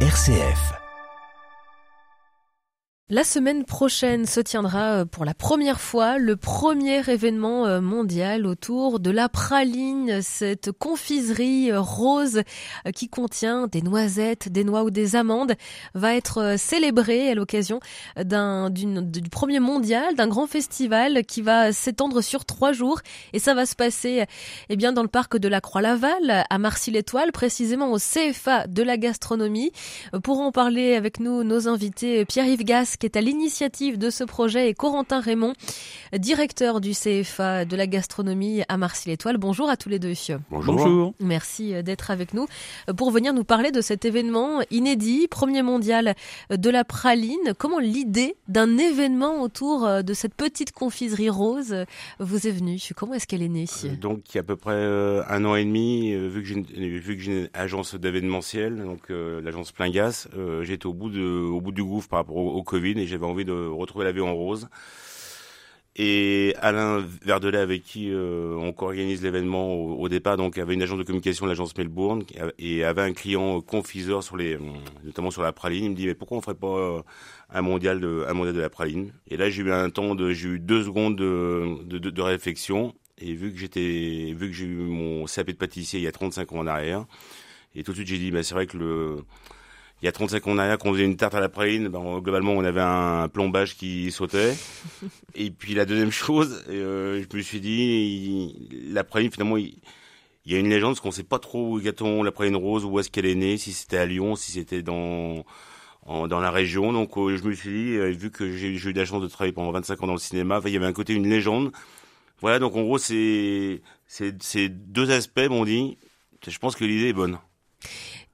RCF. La semaine prochaine se tiendra euh, pour la première fois le premier événement euh, mondial autour de la praline, cette confiserie euh, rose qui contient des noisettes, des noix ou des amandes, va être célébrée à l'occasion d'un du premier mondial, d'un grand festival qui va s'étendre sur trois jours et ça va se passer eh bien dans le parc de la Croix-Laval à Marcy-l'Étoile, précisément au CFA de la gastronomie. Pour en parler avec nous, nos invités Pierre-Yves Qui est à l'initiative de ce projet, et Corentin Raymond, directeur du CFA de la gastronomie à Marcy-l'Étoile. Bonjour à tous les deux. Bonjour. Merci euh, d'être avec nous euh, pour venir nous parler de cet événement inédit, premier mondial euh, de la praline. Comment l'idée d'un événement autour de cette petite confiserie rose vous est venue? Comment est-ce qu'elle est née? Donc, il y a à peu près un an et demi, vu que j'ai une, agence d'événementiel, donc l'agence Plingas, j'étais au bout de, au bout du gouffre par rapport au, Covid et j'avais envie de retrouver la vie en rose. Et Alain Verdelet, avec qui euh, on co-organise l'événement au, départ, donc avait une agence de communication, l'agence Melbourne, et avait un client confiseur sur les, notamment sur la praline. Il me dit mais pourquoi on ferait pas euh, un mondial de, un mondial de la praline? Et là j'ai eu un temps j'ai eu deux secondes de, de, de, réflexion. Et vu que j'étais, vu que j'ai eu mon CAP de pâtissier il y a 35 ans en arrière, et tout de suite j'ai dit bah c'est vrai que le il y a 35 ans en arrière, quand on faisait une tarte à la praline, ben, globalement, on avait un plombage qui sautait. Et puis la deuxième chose, euh, je me suis dit, la praline, finalement, il, y a une légende, parce qu'on sait pas trop où est la praline rose, où est-ce qu'elle est née, si c'était à Lyon, si c'était dans dans la région. Donc euh, je me suis dit, euh, vu que j'ai eu la chance de travailler pendant 25 ans dans le cinéma, il y avait un côté une légende. Voilà, donc en gros, c'est c'est deux aspects, on dit. Je pense que l'idée est bonne.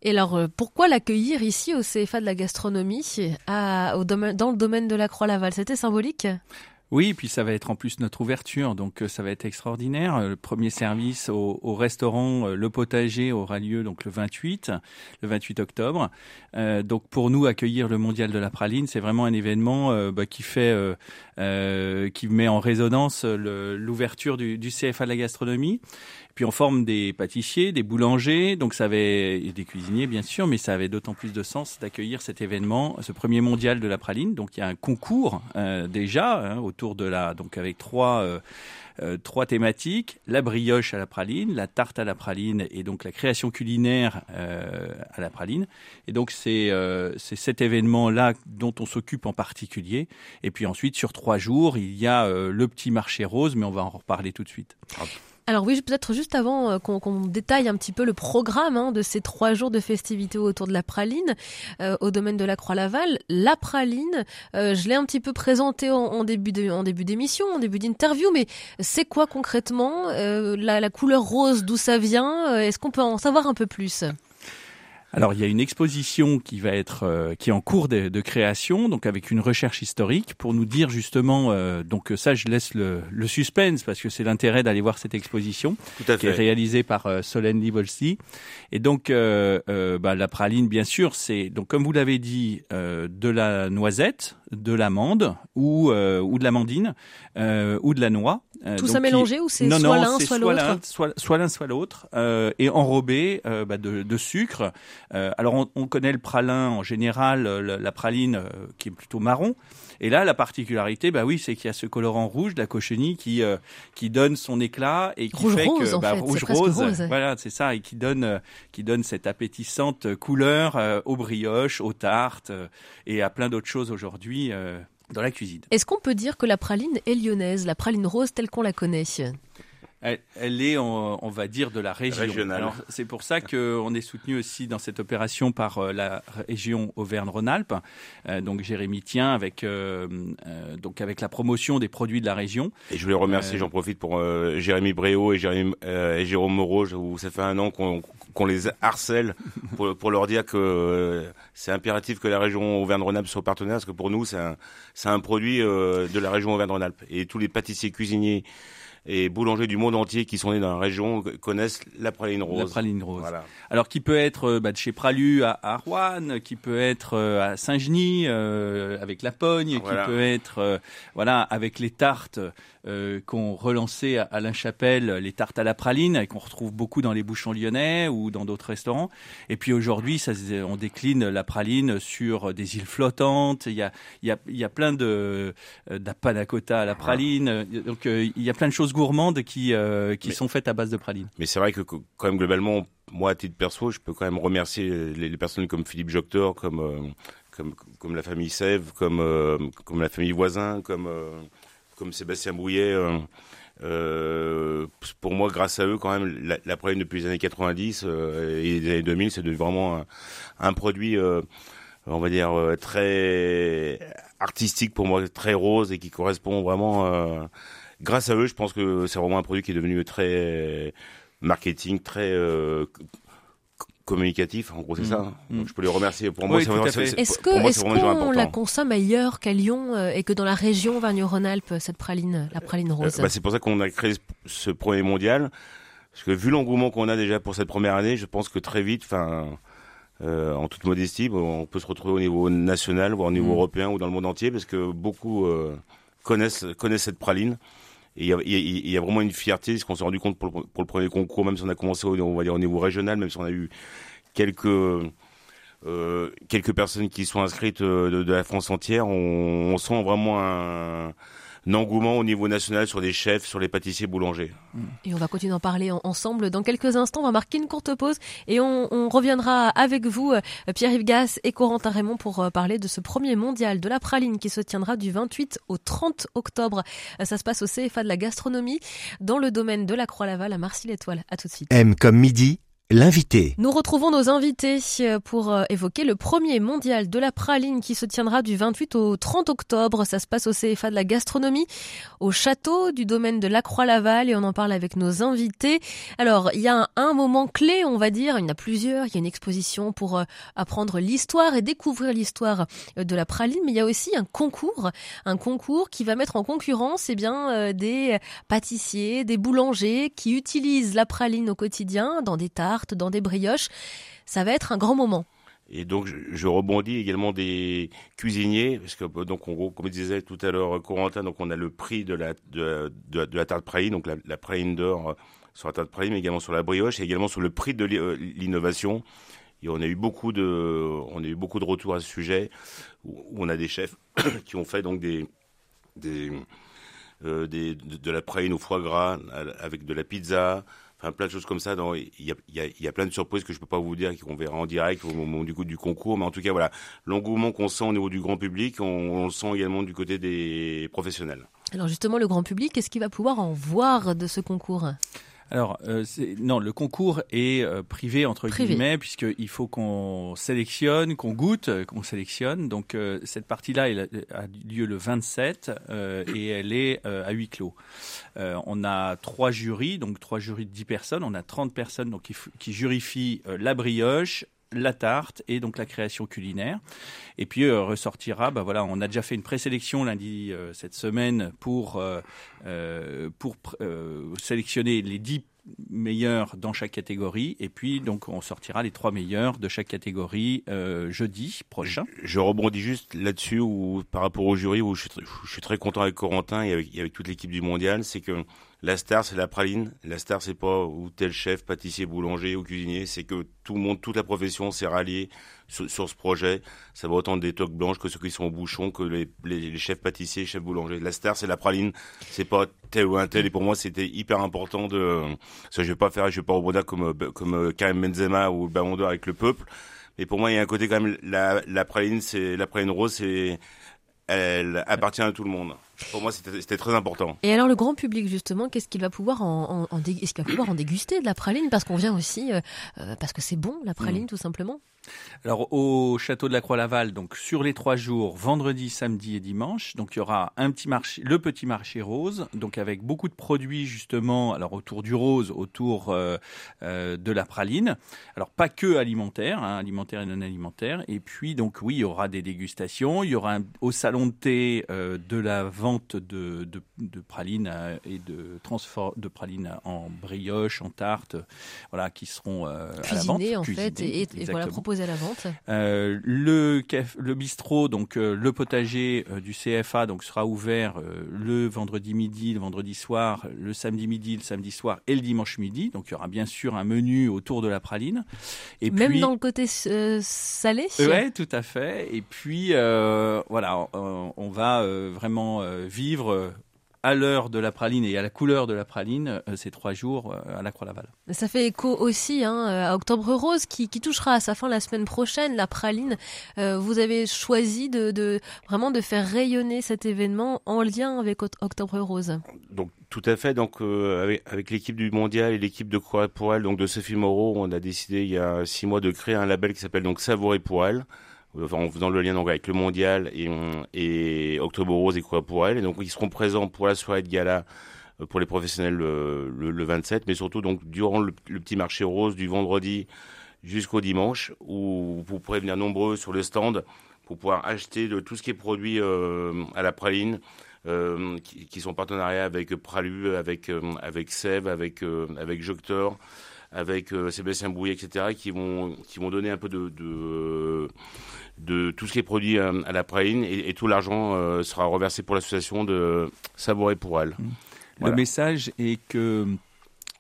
Et alors, euh, pourquoi l'accueillir ici au CFA de la gastronomie, dans le domaine de la Croix-Laval? C'était symbolique? Oui, puis ça va être en plus notre ouverture, donc euh, ça va être extraordinaire. Le premier service au, restaurant euh, Le Potager aura lieu donc le 28, le 28 octobre. donc pour nous, accueillir le Mondial de la praline, c'est vraiment un événement bah, qui fait, qui met en résonance l'ouverture du CFA de la gastronomie. Puis on forme des pâtissiers, des boulangers, donc ça avait et des cuisiniers bien sûr, mais ça avait d'autant plus de sens d'accueillir cet événement, ce premier mondial de la praline. Donc il y a un concours euh, déjà hein, autour de la, donc avec trois. Euh, euh, trois thématiques la brioche à la praline, la tarte à la praline et donc la création culinaire à la praline. Et donc c'est c'est cet événement-là dont on s'occupe en particulier. Et puis ensuite sur trois jours, il y a le petit marché rose, mais on va en reparler tout de suite. Alors oui, peut-être juste avant euh, qu'on détaille un petit peu le programme hein, de ces trois jours de festivités autour de la praline euh, au domaine de la Croix-Laval. La praline, euh, je l'ai un petit peu présenté en, début d'émission, en début d'interview, mais c'est quoi concrètement la, couleur rose, d'où ça vient Est-ce qu'on peut en savoir un peu plus? Alors il y a une exposition qui va être euh, qui est en cours de, de, création, donc avec une recherche historique pour nous dire justement. Euh, donc ça, je laisse le, le suspense parce que c'est l'intérêt d'aller voir cette exposition qui est réalisée par euh, Solène Livolsi. Et donc bah, la praline, bien sûr, c'est donc comme vous l'avez dit, de la noisette, de l'amande ou ou de l'amandine ou de la noix. Tout ça mélangé ou c'est soit l'un soit l'autre Soit l'un soit l'autre et enrobé bah, de, de sucre. Euh, alors on, on, connaît le pralin en général, euh, la, praline euh, qui est plutôt marron. Et là, la particularité, bah oui, c'est qu'il y a ce colorant rouge de la cochenille qui qui donne son éclat et qui rouge fait rose, que bah, rouge rose, voilà, c'est ça, et qui donne qui donne cette appétissante couleur aux brioches, aux tartes et à plein d'autres choses aujourd'hui dans la cuisine. Est-ce qu'on peut dire que la praline est lyonnaise, la praline rose telle qu'on la connaît? Elle, est, on, va dire, de la région. Alors c'est pour ça qu'on est soutenu aussi dans cette opération par euh, la région Auvergne-Rhône-Alpes. Euh, donc Jérémy tient avec euh, donc avec la promotion des produits de la région. Et je voulais remercier, j'en profite pour Jérémy Bréau et, Jérémy, et Jérôme Moreau. Où ça fait un an qu'on les harcèle pour, pour, leur dire que c'est impératif que la région Auvergne-Rhône-Alpes soit partenaire, parce que pour nous, c'est un, un produit de la région Auvergne-Rhône-Alpes. Et tous les pâtissiers cuisiniers et boulangers du monde entier qui sont nés dans la région connaissent la praline rose. La praline rose. Alors qui peut être euh, bah, de chez Pralu à, à, Rouen, qui peut être euh, à Saint-Genis euh, avec la pogne, qui peut être voilà avec les tartes qu'on relançait à Alain Chapelle, les tartes à la praline et qu'on retrouve beaucoup dans les bouchons lyonnais ou dans d'autres restaurants. Et puis aujourd'hui, on décline la praline sur des îles flottantes. Il y a, il y a, il y a plein de d'appanacota à la praline. Donc il y a plein de choses gourmandes qui, euh, qui sont faites à base de praline. Mais c'est vrai que quand même globalement, moi à titre perso, je peux quand même remercier les, personnes comme Philippe Joctor, comme, euh, comme, comme la famille Sèvres, comme, euh, comme la famille Voisin, comme, comme Sébastien Brouillet. pour moi, grâce à eux, quand même, la, la praline depuis les années 90 et les années 2000, c'est vraiment un, un produit, on va dire, très artistique pour moi, très rose et qui correspond vraiment grâce à eux, je pense que c'est vraiment un produit qui est devenu très marketing, très euh, communicatif. En gros, c'est mm. ça. Mm. Donc, je peux les remercier. Pour moi, c'est vraiment, Est-ce qu'on la consomme ailleurs qu'à Lyon euh, et que dans la région Vergne-Rhône-Alpes, cette praline, la praline rose bah, C'est pour ça qu'on a créé ce premier mondial. Parce que vu l'engouement qu'on a déjà pour cette première année, je pense que très vite, enfin, euh, en toute modestie, on peut se retrouver au niveau national, voire au niveau mm. européen ou dans le monde entier, parce que beaucoup connaissent connaissent cette praline. Et il y, a, vraiment une fierté, ce qu'on s'est rendu compte pour le, premier concours, même si on a commencé au, au niveau régional, même si on a eu quelques euh, quelques personnes qui sont inscrites euh, de, la France entière, on, on sent vraiment un engouement au niveau national sur les chefs, sur les pâtissiers boulangers. Et on va continuer d'en parler ensemble dans quelques instants. On va marquer une courte pause et on, reviendra avec vous, euh, Pierre-Yves Gass et Corentin Raymond, pour euh, parler de ce premier mondial de la praline qui se tiendra du 28 au 30 octobre. Euh, ça se passe au CFA de la gastronomie dans le domaine de la Croix-Laval à Marcy-l'Étoile. À tout de suite. M comme midi Nous retrouvons nos invités euh, pour euh, évoquer le premier mondial de la praline qui se tiendra du 28 au 30 octobre. Ça se passe au CFA de la gastronomie, au château du domaine de la Croix-Laval et on en parle avec nos invités. Alors, il y a un, moment clé, on va dire, il y en a plusieurs. Il y a une exposition pour euh, apprendre l'histoire et découvrir l'histoire de la praline, mais il y a aussi un concours, un concours qui va mettre en concurrence eh bien, des pâtissiers, des boulangers qui utilisent la praline au quotidien dans des tartes dans des brioches. Ça va être un grand moment. Et donc, je, rebondis également des cuisiniers, parce que donc, on, comme disait tout à l'heure Corentin, donc on a le prix de la de, la tarte praline, donc la, la d'or euh, sur la tarte praline, mais également sur la brioche, et également sur le prix de euh, l'innovation. Et on a eu beaucoup de, on a eu beaucoup de retours à ce sujet, où, on a des chefs qui ont fait donc des, des, euh, des de, la praline au foie gras avec de la pizza, plein de choses comme ça. Il y a, plein de surprises que je peux pas vous dire qu'on verra en direct au moment du coup du concours, mais en tout cas voilà, l'engouement qu'on sent au niveau du grand public, on, on, le sent également du côté des professionnels. Alors justement, le grand public, qu'est-ce qu'il va pouvoir en voir de ce concours? Alors, euh, non, le concours est euh, privé entre guillemets puisqu'il faut qu'on sélectionne, qu'on goûte, euh, qu'on sélectionne. Donc euh, cette partie-là elle a lieu le 27 et elle est à huis clos. on a trois jurys, donc trois jurys de 10 personnes. On a 30 personnes donc qui, qui jurifient la brioche, la tarte et donc la création culinaire. Et puis euh, ressortira, bah voilà, on a déjà fait une présélection lundi euh, cette semaine pour euh, pour sélectionner les dix meilleurs dans chaque catégorie et puis donc on sortira les trois meilleurs de chaque catégorie jeudi prochain. Je, rebondis juste là-dessus par rapport au jury où je suis, très content avec Corentin et avec, et avec toute l'équipe du mondial, c'est que la star, c'est la praline. La star, c'est pas ou tel chef, pâtissier, boulanger ou cuisinier. C'est que tout le monde, toute la profession s'est ralliée sur, ce projet. Ça va autant des toques blanches que ceux qui sont au bouchon, que les, chefs pâtissiers, chefs boulangers. La star, c'est la praline. C'est pas tel ou un tel. Et pour moi, c'était hyper important de. Ça, je vais pas faire, je vais pas rebondir comme comme Karim Benzema ou le avec le peuple. Mais pour moi, il y a un côté quand même. La, la praline, c'est la praline rose, c'est elle appartient à tout le monde. Pour moi, c'était très important. Et alors, le grand public, justement, qu'est-ce qu'il va pouvoir en, en, est-ce qu'il va pouvoir en déguster de la praline? Parce qu'on vient aussi, euh, euh, parce que c'est bon, la praline, mm. tout simplement. Alors au château de la Croix-Laval, donc sur les trois jours, vendredi, samedi et dimanche, donc il y aura un petit marché, le petit marché rose, donc avec beaucoup de produits justement, alors autour du rose, autour euh, euh, de la praline. Alors pas que alimentaire, hein, alimentaire et non alimentaire. Et puis donc oui, il y aura des dégustations, il y aura au salon de thé euh, de la vente de, de, de pralines et de transfert de pralines en brioche, en tarte, voilà, qui seront à la vente, en fait, et, et voilà, proposées à la vente. le, le bistrot, donc le potager du CFA, donc sera ouvert le vendredi midi, le vendredi soir, le samedi midi, le samedi soir et le dimanche midi. Donc il y aura bien sûr un menu autour de la praline. Et Même dans le côté euh, salé Oui, tout à fait. Et puis euh, voilà, on, va euh, vraiment vivre à l'heure de la praline et à la couleur de la praline ces trois jours à la Croix-Laval. Ça fait écho aussi hein, à Octobre Rose qui, touchera à sa fin la semaine prochaine, la praline. vous avez choisi de, vraiment de faire rayonner cet événement en lien avec Octobre Rose. Donc tout à fait. Donc avec, l'équipe du mondial et l'équipe de Croix pour elle, donc de Sophie Moreau, on a décidé il y a six mois de créer un label qui s'appelle donc Savourer pour elle en faisant le lien donc avec le mondial et, et Octobre Rose et quoi pour elle. Et donc ils seront présents pour la soirée de gala euh, pour les professionnels le, le, 27, mais surtout donc durant le, petit marché rose du vendredi jusqu'au dimanche, où vous pourrez venir nombreux sur le stand pour pouvoir acheter de tout ce qui est produit euh, à la praline. Euh, qui, qui, sont en partenariat avec Pralu, avec euh, avec Sève, avec avec Joctor, avec Sébastien Bouillet, etc., qui vont qui vont donner un peu de, de de tout ce qui est produit à, la praline et, tout l'argent euh, sera reversé pour l'association de Savourer pour elle. Mmh. Le message est que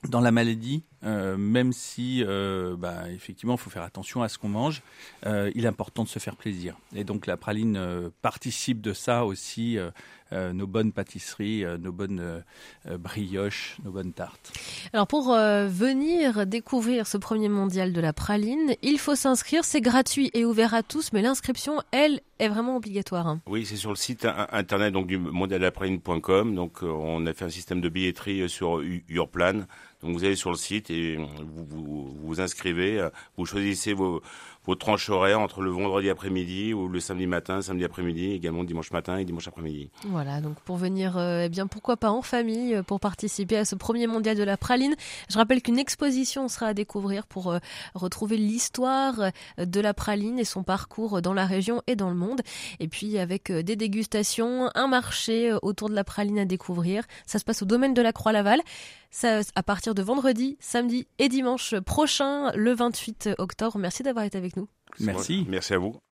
dans la maladie, euh, même si euh, bah, effectivement il faut faire attention à ce qu'on mange, il est important de se faire plaisir. Et donc la praline participe de ça aussi euh, nos bonnes pâtisseries, euh, nos bonnes euh, brioches, nos bonnes tartes. Alors pour venir découvrir ce premier mondial de la praline, il faut s'inscrire, c'est gratuit et ouvert à tous, mais l'inscription, elle, est vraiment obligatoire. Hein. Oui, c'est sur le site internet donc du mondialdelapraline.com. Donc on a fait un système de billetterie sur Urplan. Donc vous allez sur le site et vous vous, vous inscrivez, vous choisissez vos vos tranches horaires entre le vendredi après-midi ou le samedi matin, samedi après-midi, également dimanche matin et dimanche après-midi. Voilà, donc pour venir, euh, eh bien pourquoi pas en famille euh, pour participer à ce premier mondial de la praline. Je rappelle qu'une exposition sera à découvrir pour euh, retrouver l'histoire de la praline et son parcours dans la région et dans le monde. Et puis avec des dégustations, un marché autour de la praline à découvrir. Ça se passe au domaine de la Croix-Laval. Ça, à partir de vendredi, samedi et dimanche prochain, le 28 octobre. Merci d'avoir été avec nous. Merci. Merci à vous.